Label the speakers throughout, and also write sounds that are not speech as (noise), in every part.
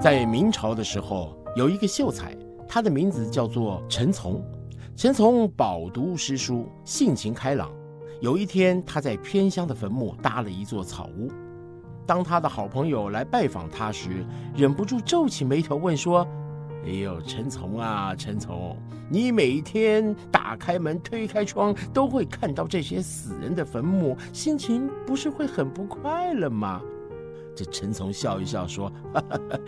Speaker 1: 在明朝的时候，有一个秀才，他的名字叫做陈从。陈从饱读诗书，性情开朗。有一天，他在偏乡的坟墓搭了一座草屋。当他的好朋友来拜访他时，忍不住皱起眉头问说：“哎呦，陈从啊，陈从，你每天打开门、推开窗，都会看到这些死人的坟墓，心情不是会很不快乐吗？”这陈从笑一笑说：“哈 (laughs) 哈哈，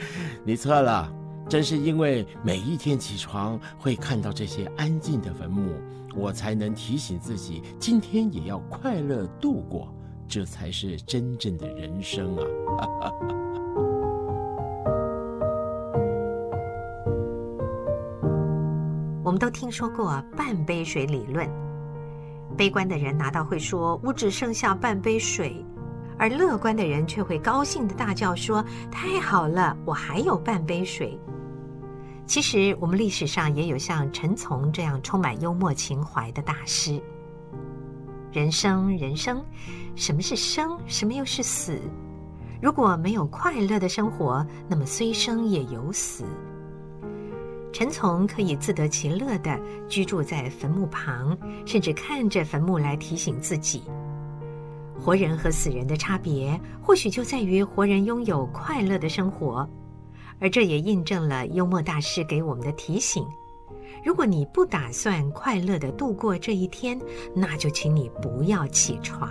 Speaker 1: 你错了。”正是因为每一天起床会看到这些安静的坟墓，我才能提醒自己，今天也要快乐度过，这才是真正的人生啊！
Speaker 2: 哈哈我们都听说过半杯水理论，悲观的人拿到会说：“我只剩下半杯水。”而乐观的人却会高兴地大叫说：“太好了，我还有半杯水。”其实，我们历史上也有像陈从这样充满幽默情怀的大师。人生，人生，什么是生？什么又是死？如果没有快乐的生活，那么虽生也有死。陈从可以自得其乐地居住在坟墓旁，甚至看着坟墓来提醒自己。活人和死人的差别，或许就在于活人拥有快乐的生活，而这也印证了幽默大师给我们的提醒：如果你不打算快乐的度过这一天，那就请你不要起床。